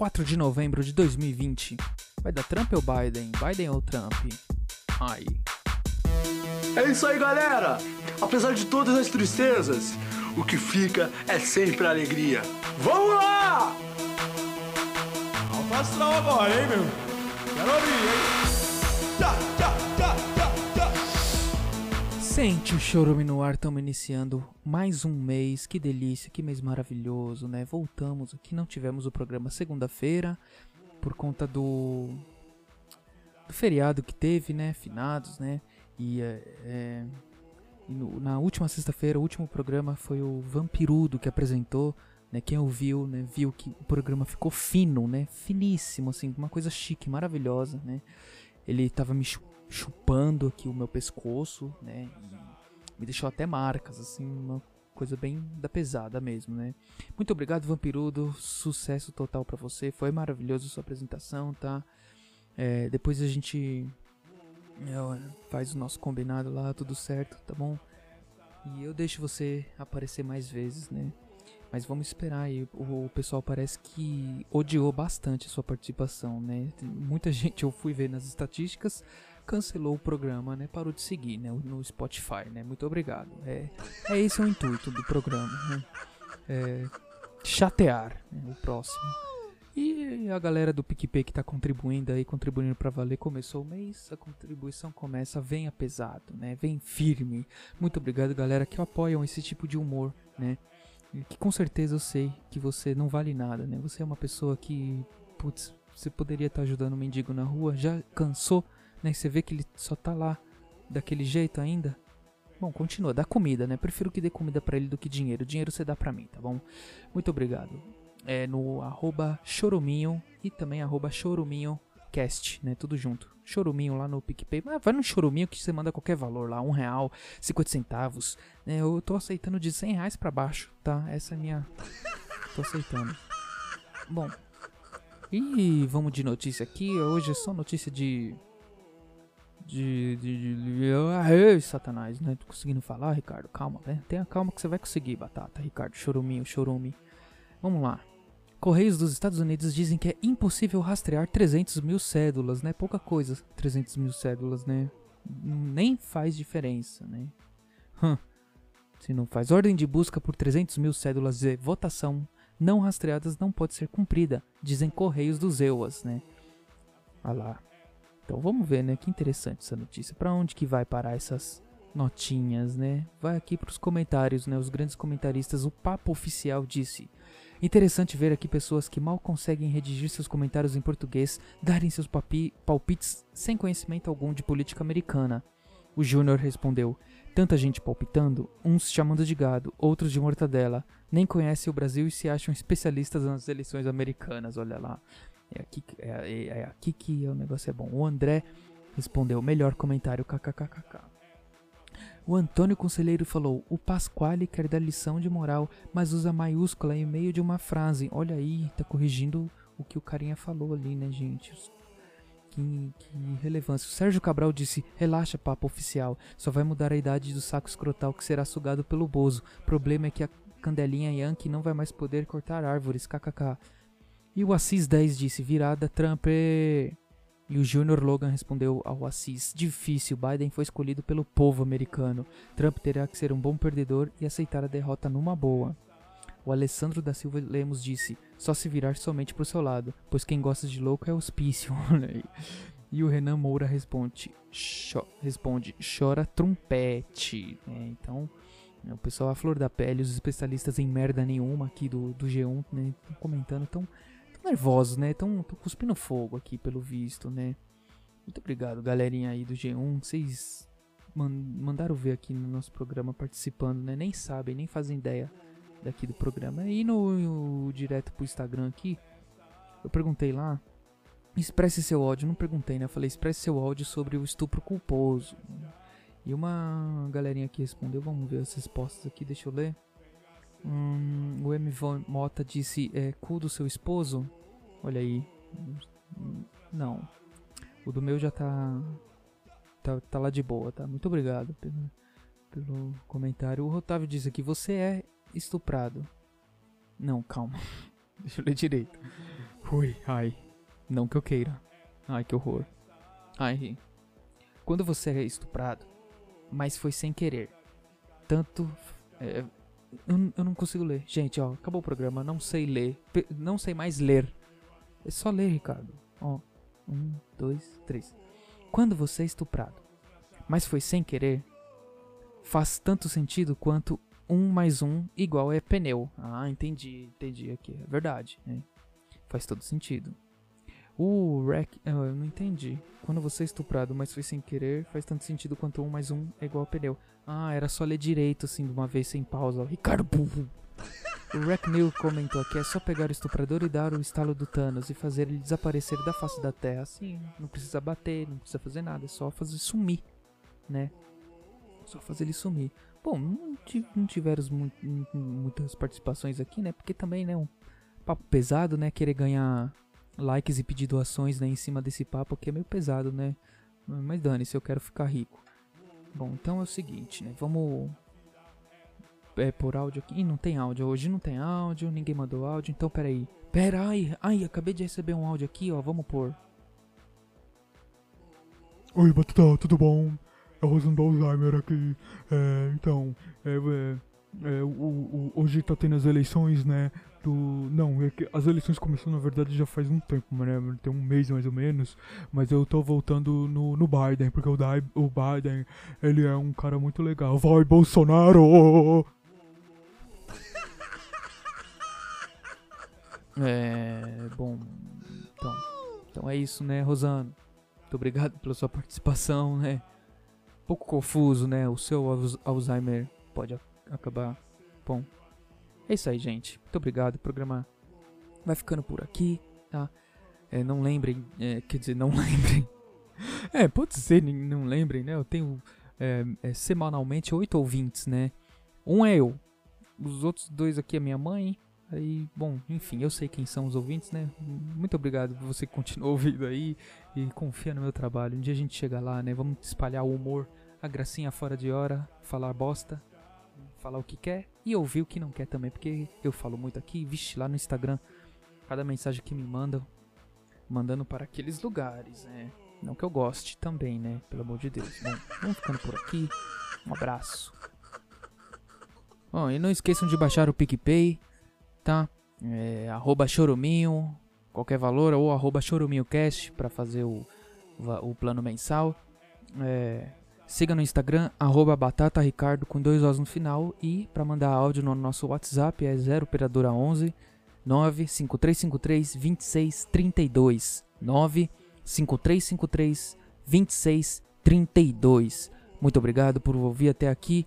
4 de novembro de 2020. Vai dar Trump ou Biden? Biden ou Trump? Ai. É isso aí, galera! Apesar de todas as tristezas, o que fica é sempre a alegria. Vamos lá! Alto astral agora, hein, meu? Quero ouvir, hein? Tchá, tchá. Sente o chorume no ar, estamos iniciando mais um mês. Que delícia, que mês maravilhoso, né? Voltamos aqui, não tivemos o programa segunda-feira por conta do, do feriado que teve, né? Finados, né? E, é, é, no- na última sexta-feira, o último programa foi o Vampirudo que apresentou. Né, quem ouviu, né, viu que o programa ficou fino, né, finíssimo, assim, uma coisa chique, maravilhosa, né. Ele tava me chu- chupando aqui o meu pescoço, né, me deixou até marcas, assim, uma coisa bem da pesada mesmo, né. Muito obrigado, Vampirudo, sucesso total pra você, foi maravilhoso sua apresentação, tá. É, depois a gente é, faz o nosso combinado lá, tudo certo, tá bom? E eu deixo você aparecer mais vezes, né? Mas vamos esperar aí. O, pessoal parece que odiou bastante a sua participação, né? Muita gente, eu fui ver nas estatísticas, cancelou o programa, né? Parou de seguir, né? No Spotify, né? Muito obrigado. É, é esse o intuito do programa, né? É, chatear né? o próximo. E a galera do PicPay que tá contribuindo aí, contribuindo pra valer, começou o mês, a contribuição começa, venha pesado, né? Vem firme. Muito obrigado, galera, que apoiam esse tipo de humor, né? Que com certeza eu sei que você não vale nada, né? Você é uma pessoa que, putz, você poderia estar ajudando um mendigo na rua, já cansou, né? Você vê que ele só tá lá daquele jeito ainda. Bom, continua, dá comida, né? Prefiro que dê comida pra ele do que dinheiro. Dinheiro você dá pra mim, tá bom? Muito obrigado. É no arroba choruminho e também arroba choruminhocast, né? Tudo junto. Choruminho lá no PicPay. Mas vai no choruminho que você manda qualquer valor lá. Um real, 50 centavos. né? eu tô aceitando de 100 reais pra baixo, tá? Essa é minha... tô aceitando. Bom. E vamos de notícia aqui. Hoje é só notícia de... De... de, de, de ai, satanás, né? Tô conseguindo falar, Ricardo? Calma, né? Tenha calma que você vai conseguir, batata, Ricardo. Choruminho, chorume. Vamos lá. Correios dos Estados Unidos dizem que é impossível rastrear 300 mil cédulas, né? Pouca coisa, 300 mil cédulas, né? Nem faz diferença, né? Hum. Se não faz ordem de busca por 300 mil cédulas de votação não rastreadas não pode ser cumprida, dizem Correios dos EUAS, né? Olha lá. Então vamos ver, né? Que interessante essa notícia. Pra onde que vai parar essas notinhas, né? Vai aqui pros comentários, né? Os grandes comentaristas, o Papo Oficial disse... Interessante ver aqui pessoas que mal conseguem redigir seus comentários em português darem seus palpites sem conhecimento algum de política americana. O Júnior respondeu: Tanta gente palpitando, uns chamando de gado, outros de mortadela, nem conhecem o Brasil e se acham especialistas nas eleições americanas. Olha lá. É aqui, é, é- é aqui que o negócio é bom. O André respondeu: Melhor comentário, kkkk. O Antônio Conselheiro falou: O Pasquale quer dar lição de moral, mas usa maiúscula em meio de uma frase. Olha aí, tá corrigindo o que o carinha falou ali, né, gente? Que, que relevância. O Sérgio Cabral disse: Relaxa, papo oficial. Só vai mudar a idade do saco escrotal que será sugado pelo Bozo. Problema é que a Candelinha Yankee não vai mais poder cortar árvores. KKK. E o Assis 10 disse: Virada, Trump. E o Junior Logan respondeu ao Assis: Difícil, Biden foi escolhido pelo povo americano. Trump terá que ser um bom perdedor e aceitar a derrota numa boa. O Alessandro da Silva Lemos disse: Só se virar somente pro seu lado, pois quem gosta de louco é hospício. E o Renan Moura responde: cho- responde chora trompete. né? então, né, o pessoal a flor da pele, os especialistas em merda nenhuma aqui do, do G1, né, comentando, tão, tão nervosos, né? Tão, tão cuspindo fogo aqui, pelo visto, né? Muito obrigado, galerinha aí do G1. Vocês man- mandaram ver aqui no nosso programa participando, né? Nem sabem, nem fazem ideia daqui do programa. E no, no- direto pro Instagram aqui, eu perguntei lá. Expresse seu ódio, não perguntei, né? Eu falei, expresse seu ódio sobre o estupro culposo. E uma galerinha aqui respondeu, vamos ver as respostas aqui, deixa eu ler. Hum, o M. Mota disse, é cu do seu esposo? Olha aí. Não. O do meu já tá, tá. Tá lá de boa, tá? Muito obrigado pelo, pelo comentário. O Otávio disse aqui, você é estuprado. Não, calma. Deixa eu ler direito. Ui, ai. Não que eu queira. Ai, que horror. Ai. Quando você é estuprado, mas foi sem querer. Tanto. é, eu, eu não consigo ler. Gente, ó, acabou o programa. Não sei ler. Não sei mais ler. É só ler, Ricardo. Ó. Um, dois, três. Quando você é estuprado, mas foi sem querer, faz tanto sentido quanto um mais um igual é pneu. Ah, entendi, entendi aqui. É verdade. né? Faz todo sentido. O rec. ah, Eu não entendi. Quando você é estuprado, mas foi sem querer, faz tanto sentido quanto um mais um é igual a pneu. Ah, era só ler direito, assim, de uma vez sem pausa. Ricardo burro. O Neil comentou aqui: é só pegar o estuprador e dar o estalo do Thanos e fazer ele desaparecer da face da Terra. Assim, não precisa bater, não precisa fazer nada, é só fazer sumir, né? Só fazer ele sumir. Bom, não, ti- não tiveram mu- mu- muitas participações aqui, né? Porque também, né, um papo pesado, né? Querer ganhar likes e pedir doações, né, em cima desse papo aqui é meio pesado, né? Mas dane-se, eu quero ficar rico. Bom, então é o seguinte, né? Vamos é, por áudio aqui. Ih, não tem áudio. Hoje não tem áudio, ninguém mandou áudio. Então, peraí. Pera, ai, ai, acabei de receber um áudio aqui, ó. Vamos pôr. Oi, Batata, tudo bom? É o Rosando do Alzheimer aqui. É, então, é, é, é, o, o- hoje tá tendo as eleições, né? Do. Não, é as eleições começaram na verdade já faz um tempo, né? Tem um mês mais ou menos. Mas eu tô voltando no, no Biden, porque o, o Biden, ele é um cara muito legal. Vai, Bolsonaro! É. Bom. Então. Então é isso, né, Rosano? Muito obrigado pela sua participação, né? Um pouco confuso, né? O seu Alz- Alzheimer pode acabar. Bom. É isso aí, gente. Muito obrigado. O programa vai ficando por aqui, tá? É, não lembrem. é, quer dizer, não lembrem. É, pode ser, não lembrem, né? Eu tenho é, é, semanalmente oito ouvintes, né? Um é eu. Os outros dois aqui é minha mãe. Aí, bom, enfim, eu sei quem são os ouvintes, né? Muito obrigado por você que continua ouvindo aí e confia no meu trabalho. Um dia a gente chega lá, né? Vamos espalhar o humor, a gracinha fora de hora, falar bosta, falar o que quer e ouvir o que não quer também, porque eu falo muito aqui, vixe, lá no Instagram, cada mensagem que me mandam, mandando para aqueles lugares, né? Não que eu goste também, né? Pelo amor de Deus. Bom, vamos ficando por aqui. Um abraço. Bom, e não esqueçam de baixar o PicPay, tá? É, arroba choruminho, qualquer valor, ou arroba choruminhocast pra fazer o, o plano mensal. É, siga no Instagram, arroba batataricardo com dois Os no final. E pra mandar áudio no nosso WhatsApp é 0 operadora 11 95353 2632 95353 2632 Muito obrigado por ouvir até aqui.